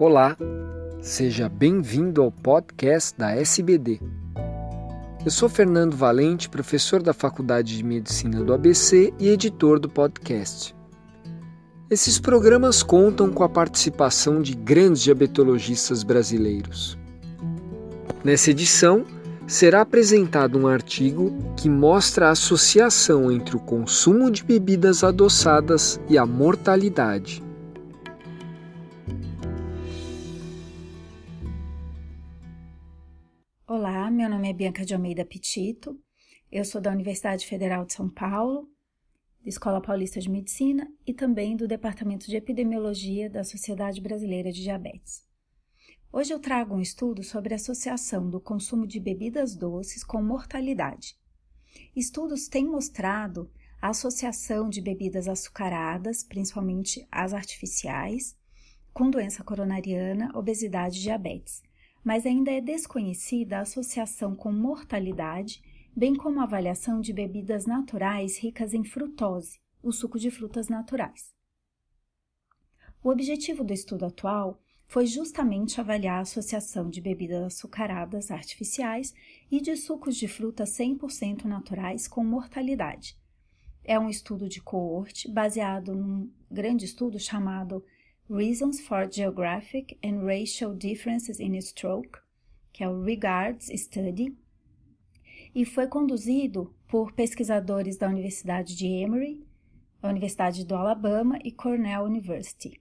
Olá, seja bem-vindo ao podcast da SBD. Eu sou Fernando Valente, professor da Faculdade de Medicina do ABC e editor do podcast. Esses programas contam com a participação de grandes diabetologistas brasileiros. Nessa edição, será apresentado um artigo que mostra a associação entre o consumo de bebidas adoçadas e a mortalidade. Bianca de Almeida Petito, eu sou da Universidade Federal de São Paulo, da Escola Paulista de Medicina e também do Departamento de Epidemiologia da Sociedade Brasileira de Diabetes. Hoje eu trago um estudo sobre a associação do consumo de bebidas doces com mortalidade. Estudos têm mostrado a associação de bebidas açucaradas, principalmente as artificiais, com doença coronariana, obesidade e diabetes, mas ainda é desconhecida a associação com mortalidade, bem como a avaliação de bebidas naturais ricas em frutose, o suco de frutas naturais. O objetivo do estudo atual foi justamente avaliar a associação de bebidas açucaradas artificiais e de sucos de frutas 100% naturais com mortalidade. É um estudo de coorte baseado num grande estudo chamado Reasons for Geographic and Racial Differences in Stroke, que é o REGARDS Study, e foi conduzido por pesquisadores da Universidade de Emory, a Universidade do Alabama e Cornell University.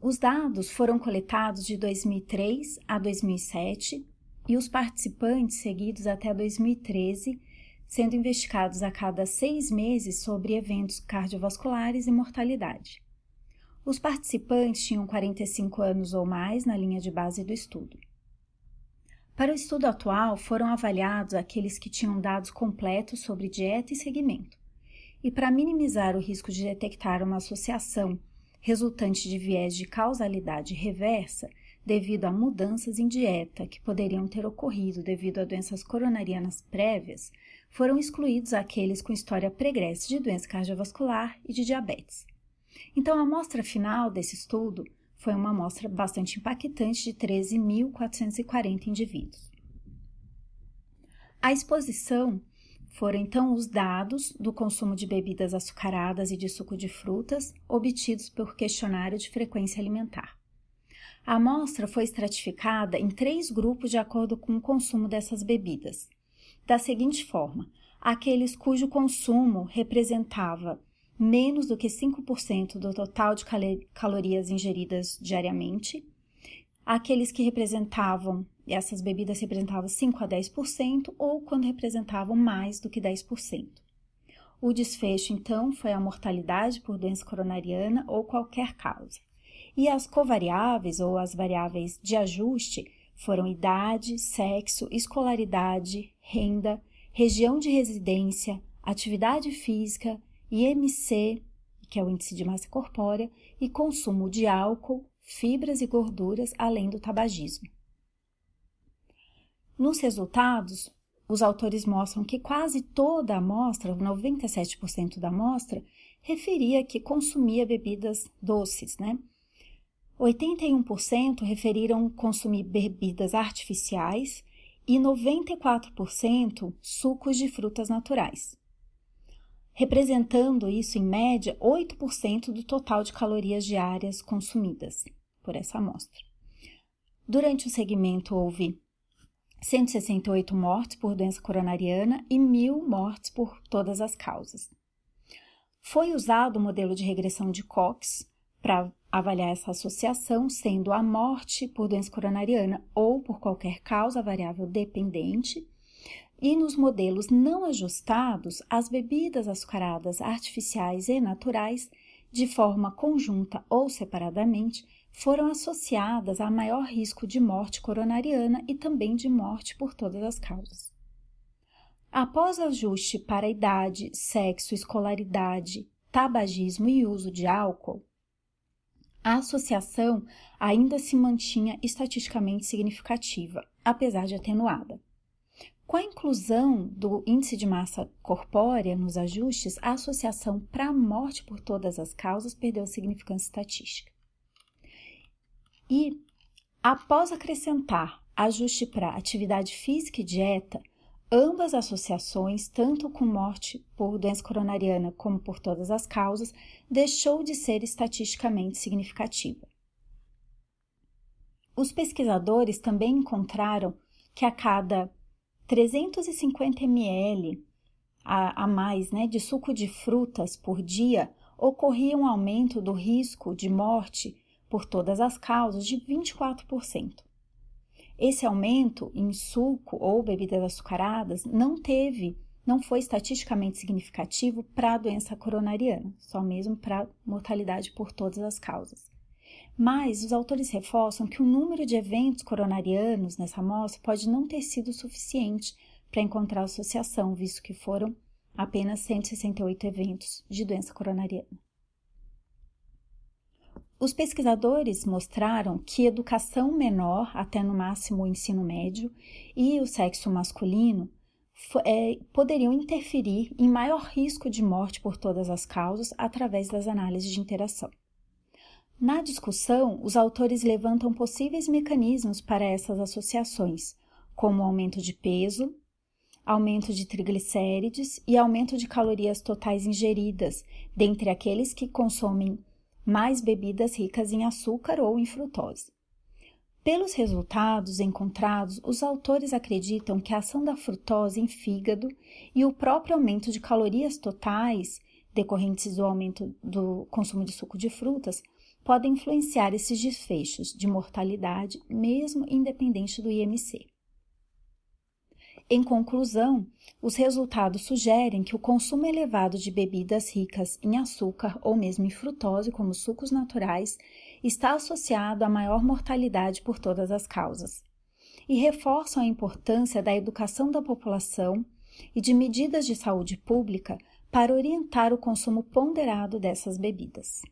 Os dados foram coletados de 2003 a 2007 e os participantes seguidos até 2013, sendo investigados a cada seis meses sobre eventos cardiovasculares e mortalidade. Os participantes tinham 45 anos ou mais na linha de base do estudo. Para o estudo atual, foram avaliados aqueles que tinham dados completos sobre dieta e segmento. E para minimizar o risco de detectar uma associação resultante de viés de causalidade reversa devido a mudanças em dieta que poderiam ter ocorrido devido a doenças coronarianas prévias, foram excluídos aqueles com história pregressa de doença cardiovascular e de diabetes. Então, a amostra final desse estudo foi uma amostra bastante impactante de 13.440 indivíduos. A exposição foram então os dados do consumo de bebidas açucaradas e de suco de frutas obtidos por questionário de frequência alimentar. A amostra foi estratificada em três grupos de acordo com o consumo dessas bebidas. Da seguinte forma: aqueles cujo consumo representava menos do que 5% do total de calorias ingeridas diariamente, aqueles que representavam essas bebidas representavam 5 a 10% ou quando representavam mais do que 10%. O desfecho, então, foi a mortalidade por doença coronariana ou qualquer causa. E as covariáveis ou as variáveis de ajuste foram idade, sexo, escolaridade, renda, região de residência, atividade física, IMC, que é o índice de massa corpórea, e consumo de álcool, fibras e gorduras, além do tabagismo. Nos resultados, os autores mostram que quase toda a amostra, 97% da amostra, referia que consumia bebidas doces, né? 81% referiram consumir bebidas artificiais e 94% sucos de frutas naturais, representando isso em média 8% do total de calorias diárias consumidas por essa amostra. Durante o segmento houve 168 mortes por doença coronariana e mil mortes por todas as causas. Foi usado o modelo de regressão de Cox para avaliar essa associação, sendo a morte por doença coronariana ou por qualquer causa variável dependente, e nos modelos não ajustados, as bebidas açucaradas artificiais e naturais, de forma conjunta ou separadamente, foram associadas a maior risco de morte coronariana e também de morte por todas as causas. Após ajuste para idade, sexo, escolaridade, tabagismo e uso de álcool, a associação ainda se mantinha estatisticamente significativa, apesar de atenuada. Com a inclusão do índice de massa corpórea nos ajustes, a associação para a morte por todas as causas perdeu significância estatística. E, após acrescentar ajuste para atividade física e dieta, ambas associações, tanto com morte por doença coronariana como por todas as causas, deixou de ser estatisticamente significativa. Os pesquisadores também encontraram que a cada 350 ml a, a mais né, de suco de frutas por dia ocorria um aumento do risco de morte por todas as causas de 24%. Esse aumento em suco ou bebidas açucaradas não teve, não foi estatisticamente significativo para a doença coronariana, só mesmo para mortalidade por todas as causas. Mas os autores reforçam que o número de eventos coronarianos nessa amostra pode não ter sido suficiente para encontrar associação, visto que foram apenas 168 eventos de doença coronariana. Os pesquisadores mostraram que educação menor, até no máximo o ensino médio, e o sexo masculino é, poderiam interferir em maior risco de morte por todas as causas através das análises de interação. Na discussão, os autores levantam possíveis mecanismos para essas associações, como aumento de peso, aumento de triglicérides e aumento de calorias totais ingeridas, dentre aqueles que consomem mais bebidas ricas em açúcar ou em frutose. Pelos resultados encontrados, os autores acreditam que a ação da frutose em fígado e o próprio aumento de calorias totais decorrentes do aumento do consumo de suco de frutas podem influenciar esses desfechos de mortalidade, mesmo independente do IMC. Em conclusão, os resultados sugerem que o consumo elevado de bebidas ricas em açúcar ou mesmo em frutose, como sucos naturais, está associado a maior mortalidade por todas as causas, e reforçam a importância da educação da população e de medidas de saúde pública para orientar o consumo ponderado dessas bebidas.